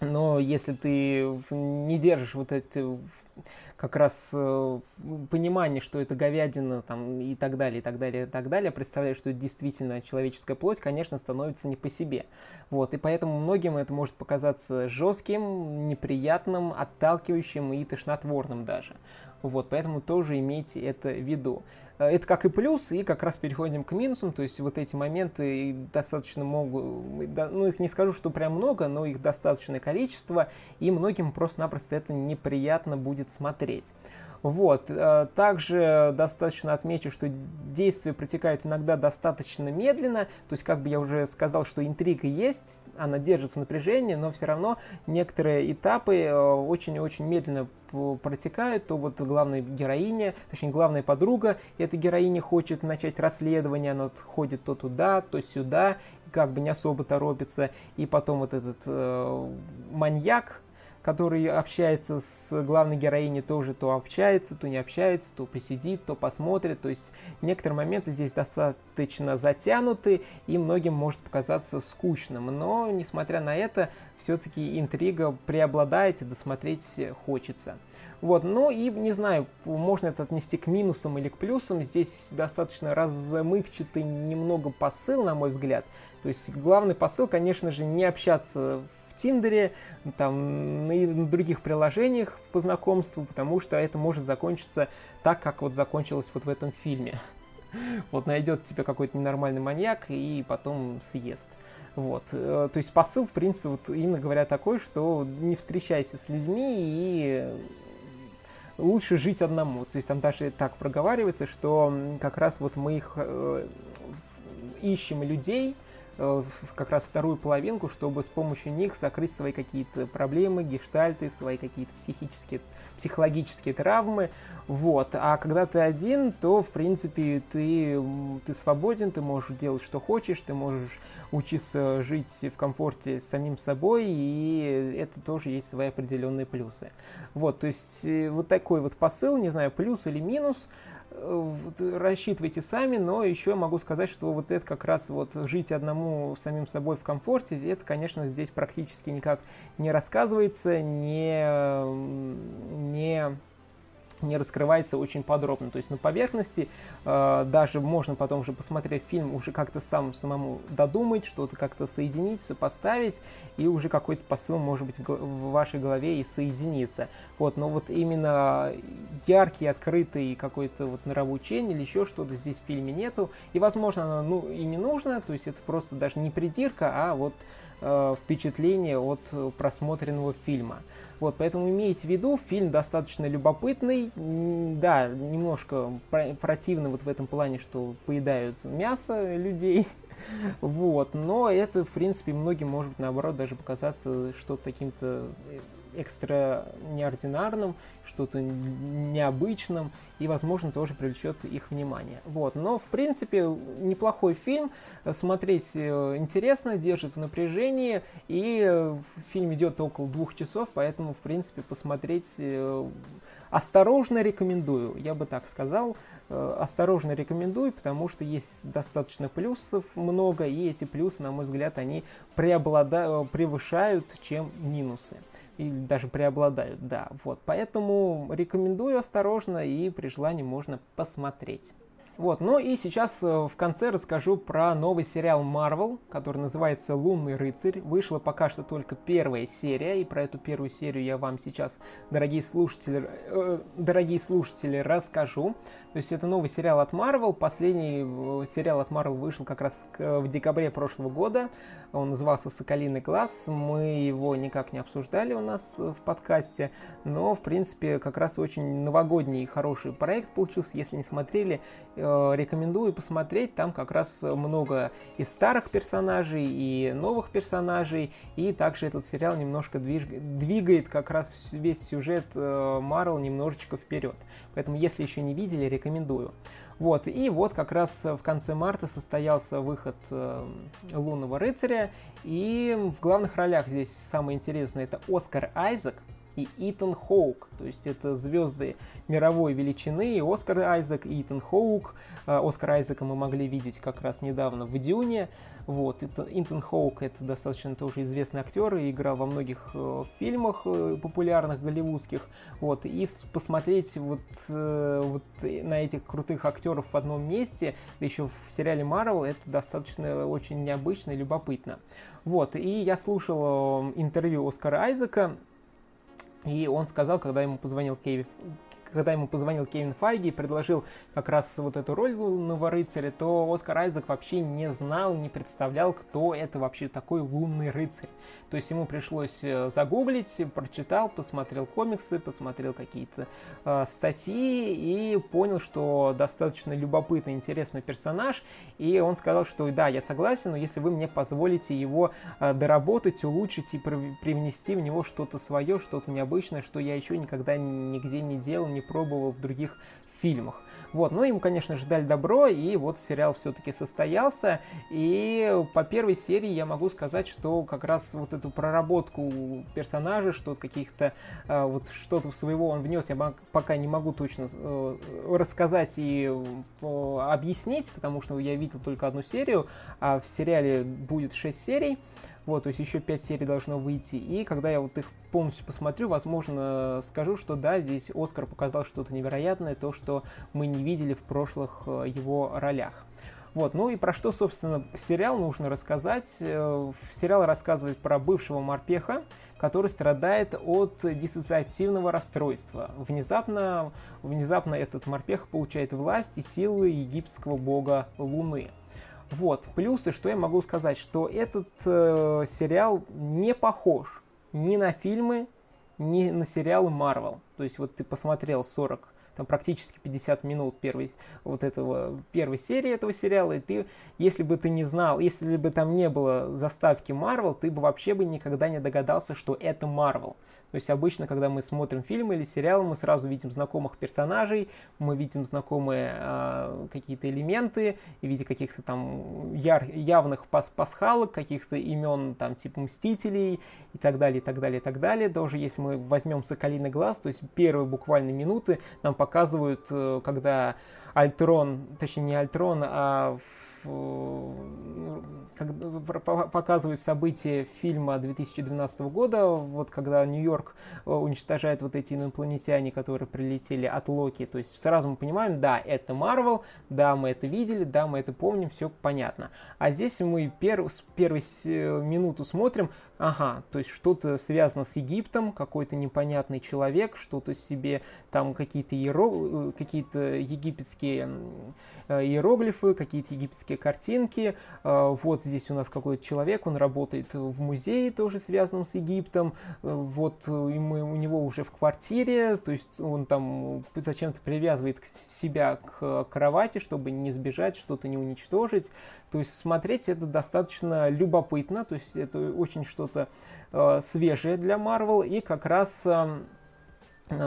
но если ты не держишь вот эти как раз э, понимание, что это говядина там, и так далее, и так далее, и так далее, представляю, что это действительно человеческая плоть, конечно, становится не по себе. Вот, и поэтому многим это может показаться жестким, неприятным, отталкивающим и тошнотворным даже. Вот, поэтому тоже имейте это в виду. Э, это как и плюс, и как раз переходим к минусам, то есть вот эти моменты достаточно могут, ну их не скажу, что прям много, но их достаточное количество, и многим просто-напросто это неприятно будет смотреть. Вот. Э, также достаточно отмечу, что действия протекают иногда достаточно медленно, то есть, как бы я уже сказал, что интрига есть, она держится напряжение, но все равно некоторые этапы э, очень-очень медленно протекают, то вот главная героиня, точнее главная подруга этой героини хочет начать расследование, она ходит то туда, то сюда, как бы не особо торопится, и потом вот этот э, маньяк, который общается с главной героиней, тоже то общается, то не общается, то посидит, то посмотрит. То есть некоторые моменты здесь достаточно затянуты и многим может показаться скучным. Но, несмотря на это, все-таки интрига преобладает и досмотреть хочется. Вот, ну и не знаю, можно это отнести к минусам или к плюсам. Здесь достаточно размывчатый немного посыл, на мой взгляд. То есть главный посыл, конечно же, не общаться Тиндере, там, и на других приложениях по знакомству, потому что это может закончиться так, как вот закончилось вот в этом фильме. Вот найдет тебя какой-то ненормальный маньяк и потом съест. Вот. Э, то есть посыл, в принципе, вот именно говоря такой, что не встречайся с людьми и лучше жить одному. То есть там даже так проговаривается, что как раз вот мы их э, ищем людей, как раз вторую половинку, чтобы с помощью них закрыть свои какие-то проблемы, гештальты, свои какие-то психические, психологические травмы. Вот. А когда ты один, то, в принципе, ты, ты свободен, ты можешь делать, что хочешь, ты можешь учиться жить в комфорте с самим собой, и это тоже есть свои определенные плюсы. Вот, то есть э, вот такой вот посыл, не знаю, плюс или минус – рассчитывайте сами, но еще могу сказать, что вот это как раз вот жить одному самим собой в комфорте, это, конечно, здесь практически никак не рассказывается, не, не не раскрывается очень подробно. То есть на поверхности э, даже можно потом уже посмотрев фильм, уже как-то сам самому додумать, что-то как-то соединить, сопоставить, и уже какой-то посыл может быть в, в вашей голове и соединиться. Вот, но вот именно яркий, открытый какой-то вот нравоучение или еще что-то здесь в фильме нету. И, возможно, оно ну, и не нужно, то есть это просто даже не придирка, а вот э, впечатление от просмотренного фильма. Вот, поэтому имейте в виду, фильм достаточно любопытный, да, немножко противно вот в этом плане, что поедают мясо людей, вот, но это, в принципе, многим может наоборот даже показаться что-то каким-то экстра неординарным, что-то необычным, и, возможно, тоже привлечет их внимание. Вот. Но, в принципе, неплохой фильм, смотреть э, интересно, держит в напряжении, и фильм идет около двух часов, поэтому, в принципе, посмотреть э, осторожно рекомендую, я бы так сказал, э, осторожно рекомендую, потому что есть достаточно плюсов много, и эти плюсы, на мой взгляд, они преобладают, превышают, чем минусы или даже преобладают, да, вот. Поэтому рекомендую осторожно и при желании можно посмотреть. Вот, ну и сейчас э, в конце расскажу про новый сериал Marvel, который называется «Лунный рыцарь». Вышла пока что только первая серия, и про эту первую серию я вам сейчас, дорогие слушатели, э, дорогие слушатели, расскажу. То есть это новый сериал от Marvel. Последний э, сериал от Marvel вышел как раз в, в декабре прошлого года. Он назывался «Соколиный глаз». Мы его никак не обсуждали у нас в подкасте, но, в принципе, как раз очень новогодний и хороший проект получился. Если не смотрели, Э, рекомендую посмотреть. Там как раз много и старых персонажей, и новых персонажей. И также этот сериал немножко двигает как раз весь сюжет Марвел немножечко вперед. Поэтому, если еще не видели, рекомендую. Вот, и вот как раз в конце марта состоялся выход э, Лунного рыцаря, и в главных ролях здесь самое интересное это Оскар Айзек, и Итан Хоук. То есть это звезды мировой величины. И Оскар Айзек, и Итан Хоук. А, Оскар Айзека мы могли видеть как раз недавно в Дюне. Вот. Итан Хоук это достаточно тоже известный актер и играл во многих э, фильмах э, популярных голливудских. Вот. И посмотреть вот, э, вот на этих крутых актеров в одном месте, да еще в сериале Марвел, это достаточно очень необычно и любопытно. Вот. И я слушал интервью Оскара Айзека, и он сказал, когда ему позвонил Кевин, когда ему позвонил Кевин Файги и предложил как раз вот эту роль лунного рыцаря, то Оскар Айзек вообще не знал, не представлял, кто это вообще такой лунный рыцарь. То есть ему пришлось э, загуглить, прочитал, посмотрел комиксы, посмотрел какие-то э, статьи и понял, что достаточно любопытный, интересный персонаж. И он сказал, что да, я согласен, но если вы мне позволите его э, доработать, улучшить и привнести в него что-то свое, что-то необычное, что я еще никогда нигде не делал, не пробовал в других фильмах. Вот, ну ему, конечно же, дали добро, и вот сериал все-таки состоялся, и по первой серии я могу сказать, что как раз вот эту проработку персонажей, что каких-то, э, вот что-то своего он внес, я пока не могу точно э, рассказать и э, объяснить, потому что я видел только одну серию, а в сериале будет 6 серий, вот, то есть еще 5 серий должно выйти. И когда я вот их полностью посмотрю, возможно, скажу, что да, здесь Оскар показал что-то невероятное, то, что мы не видели в прошлых э, его ролях. Вот, ну и про что, собственно, сериал нужно рассказать. Э, сериал рассказывает про бывшего морпеха, который страдает от диссоциативного расстройства. Внезапно, внезапно этот морпех получает власть и силы египетского бога Луны. Вот, плюсы, что я могу сказать, что этот э, сериал не похож ни на фильмы, ни на сериалы Marvel. То есть вот ты посмотрел 40 там практически 50 минут первой, вот этого, первой серии этого сериала, и ты, если бы ты не знал, если бы там не было заставки Marvel, ты бы вообще бы никогда не догадался, что это Marvel. То есть обычно, когда мы смотрим фильмы или сериалы, мы сразу видим знакомых персонажей, мы видим знакомые э, какие-то элементы, и видим каких-то там яр, явных пас пасхалок, каких-то имен там типа Мстителей и так далее, и так далее, и так далее. Даже если мы возьмем Соколиный глаз, то есть первые буквально минуты нам показывают, э, когда Альтрон, точнее не Альтрон, а как, показывают события фильма 2012 года, вот когда Нью-Йорк э, уничтожает вот эти инопланетяне, которые прилетели от Локи. То есть сразу мы понимаем, да, это Марвел, да, мы это видели, да, мы это помним, все понятно. А здесь мы пер, с первой э, минуту смотрим, ага, то есть что-то связано с Египтом, какой-то непонятный человек, что-то себе там какие-то иеро... Э, какие-то египетские иероглифы, какие-то египетские картинки. Э, вот здесь у нас какой-то человек, он работает в музее, тоже связанном с Египтом. Э, вот мы, у него уже в квартире, то есть он там зачем-то привязывает себя к кровати, чтобы не сбежать, что-то не уничтожить. То есть смотреть это достаточно любопытно, то есть это очень что-то э, свежее для Marvel и как раз э, Э,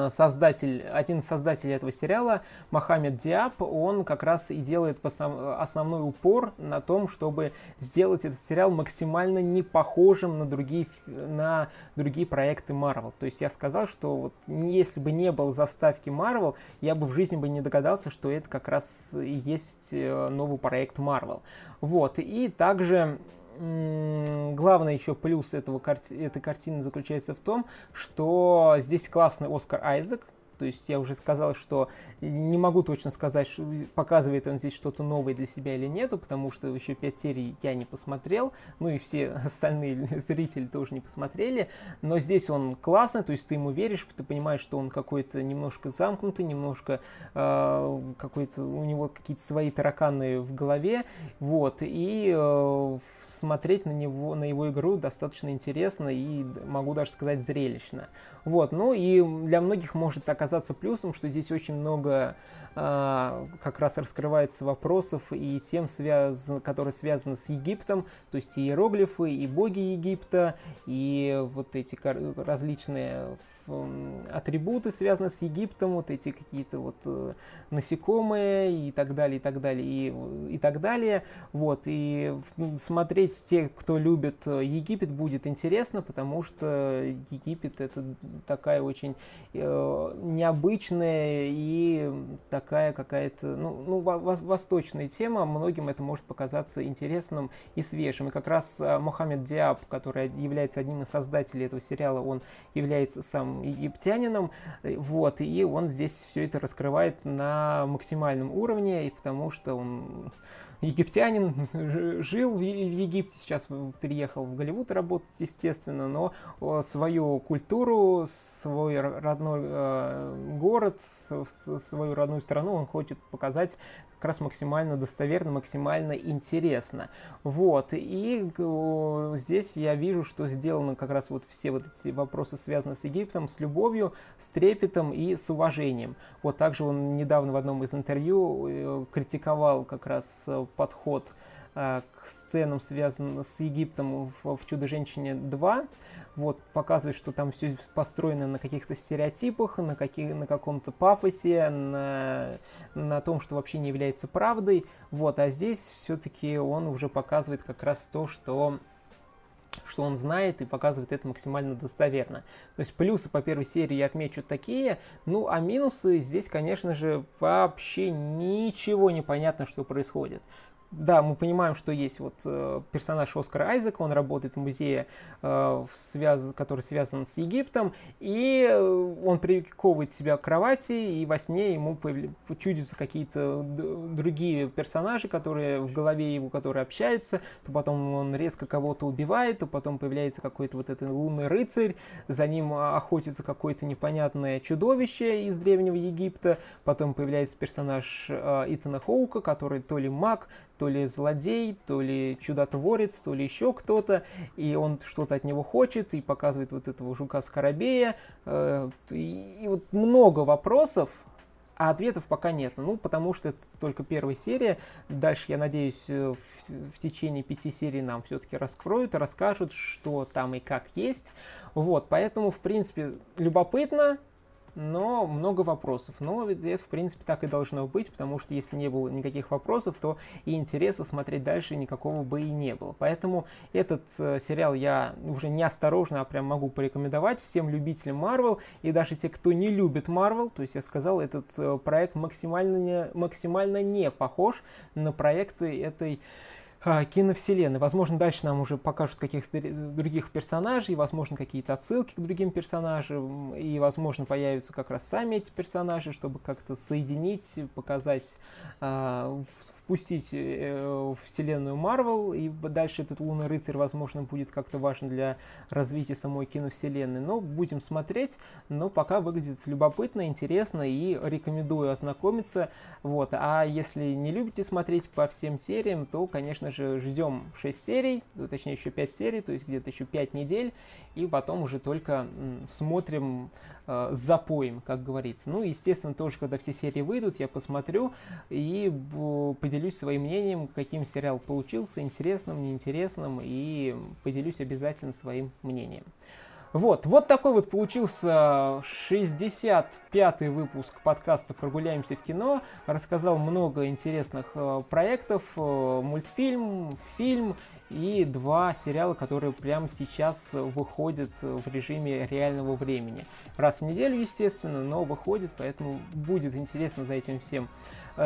создатель, один из создателей этого сериала, Мохаммед Диаб, он как раз и делает основ, основной упор на том, чтобы сделать этот сериал максимально не похожим на другие, на другие проекты Marvel. То есть я сказал, что вот если бы не было заставки Marvel, я бы в жизни бы не догадался, что это как раз и есть э, новый проект Marvel. Вот, и также главный еще плюс этого, этой картины заключается в том, что здесь классный Оскар Айзек, то есть я уже сказал, что не могу точно сказать, что показывает он здесь что-то новое для себя или нету, потому что еще пять серий я не посмотрел, ну и все остальные зрители тоже не посмотрели. Но здесь он классный, то есть ты ему веришь, ты понимаешь, что он какой-то немножко замкнутый, немножко э, какой-то у него какие-то свои тараканы в голове, вот. И э, смотреть на него, на его игру достаточно интересно и могу даже сказать зрелищно. Вот, ну и для многих может оказаться плюсом, что здесь очень много э, как раз раскрывается вопросов и тем, связан, которые связаны с Египтом, то есть иероглифы, и боги Египта, и вот эти различные атрибуты, связанные с Египтом, вот эти какие-то вот э, насекомые и так далее, и так далее, и, и так далее. Вот, и смотреть те, кто любит э, Египет, будет интересно, потому что Египет это такая очень э, необычная и такая какая-то, ну, ну восточная тема, многим это может показаться интересным и свежим. И как раз э, Мохаммед Диаб, который является одним из создателей этого сериала, он является сам египтянином, э, вот, и он здесь все это раскрывает на максимальном уровне, и потому что он египтянин, жил в Египте, сейчас переехал в Голливуд работать, естественно, но свою культуру, свой родной э, город, свою родную страну он хочет показать как раз максимально достоверно, максимально интересно. Вот, и здесь я вижу, что сделаны как раз вот все вот эти вопросы, связанные с Египтом, с любовью, с трепетом и с уважением. Вот также он недавно в одном из интервью э, критиковал как раз э, подход э, к сценам, связанным с Египтом в, в «Чудо-женщине 2». Вот, показывает, что там все построено на каких-то стереотипах, на, каких, на каком-то пафосе, на, на том, что вообще не является правдой. Вот, а здесь все-таки он уже показывает как раз то, что что он знает и показывает это максимально достоверно. То есть плюсы по первой серии я отмечу такие, ну а минусы здесь, конечно же, вообще ничего не понятно, что происходит да, мы понимаем, что есть вот э, персонаж Оскара Айзека, он работает в музее, э, связ... который связан с Египтом, и э, он приковывает себя к кровати, и во сне ему чудятся какие-то другие персонажи, которые в голове его, которые общаются, то потом он резко кого-то убивает, то потом появляется какой-то вот этот лунный рыцарь, за ним охотится какое-то непонятное чудовище из Древнего Египта, потом появляется персонаж Итана Хоука, который то ли маг, то ли злодей, то ли чудотворец, то ли еще кто-то, и он что-то от него хочет, и показывает вот этого жука-скоробея, э, и, и вот много вопросов, а ответов пока нет. Ну, потому что это только первая серия. Дальше, я надеюсь, э, в, в течение пяти серий нам все-таки раскроют расскажут, что там и как есть. Вот, поэтому, в принципе, любопытно но много вопросов. Но это, в принципе, так и должно быть, потому что если не было никаких вопросов, то и интереса смотреть дальше никакого бы и не было. Поэтому этот э, сериал я уже не осторожно, а прям могу порекомендовать всем любителям Marvel и даже те, кто не любит Marvel. То есть я сказал, этот э, проект максимально не, максимально не похож на проекты этой киновселенной. Возможно, дальше нам уже покажут каких-то других персонажей, возможно, какие-то отсылки к другим персонажам, и, возможно, появятся как раз сами эти персонажи, чтобы как-то соединить, показать, э, впустить э, в вселенную Марвел, и дальше этот Лунный Рыцарь, возможно, будет как-то важен для развития самой киновселенной. Но будем смотреть, но пока выглядит любопытно, интересно, и рекомендую ознакомиться. Вот. А если не любите смотреть по всем сериям, то, конечно, конечно же, ждем 6 серий, ну, точнее еще 5 серий, то есть где-то еще 5 недель, и потом уже только смотрим э, запоем, как говорится. Ну, естественно, тоже, когда все серии выйдут, я посмотрю и поделюсь своим мнением, каким сериал получился, интересным, неинтересным, и поделюсь обязательно своим мнением. Вот, вот такой вот получился 65-й выпуск подкаста «Прогуляемся в кино». Рассказал много интересных э, проектов, э, мультфильм, фильм и два сериала, которые прямо сейчас выходят в режиме реального времени. Раз в неделю, естественно, но выходит, поэтому будет интересно за этим всем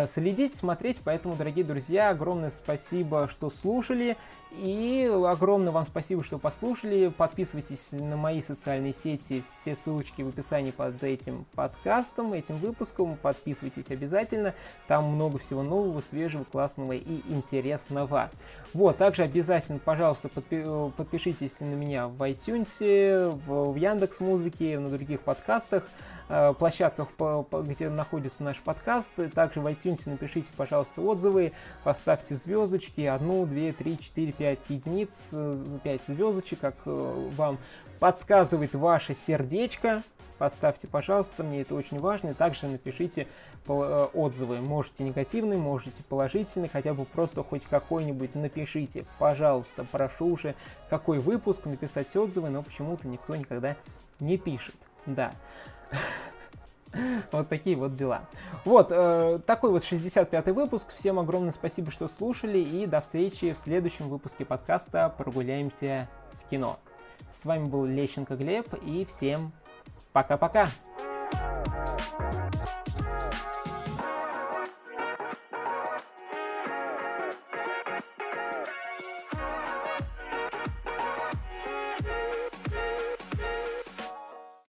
следить, смотреть. Поэтому, дорогие друзья, огромное спасибо, что слушали. И огромное вам спасибо, что послушали. Подписывайтесь на мои социальные сети. Все ссылочки в описании под этим подкастом, этим выпуском. Подписывайтесь обязательно. Там много всего нового, свежего, классного и интересного. Вот, также обязательно, пожалуйста, подпи- подпишитесь на меня в iTunes, в, в Яндекс Музыке, на других подкастах. Э, площадках, где находится наш подкаст. Также в iTunes напишите, пожалуйста, отзывы, поставьте звездочки, одну, две, три, четыре, пять единиц, э, пять звездочек, как э, вам подсказывает ваше сердечко. Поставьте, пожалуйста, мне это очень важно. Также напишите отзывы. Можете негативные, можете положительные, хотя бы просто хоть какой-нибудь напишите. Пожалуйста, прошу уже, какой выпуск, написать отзывы, но почему-то никто никогда не пишет. Да. Вот такие вот дела. Вот, э, такой вот 65-й выпуск. Всем огромное спасибо, что слушали. И до встречи в следующем выпуске подкаста «Прогуляемся в кино». С вами был Лещенко Глеб. И всем пока-пока. thank you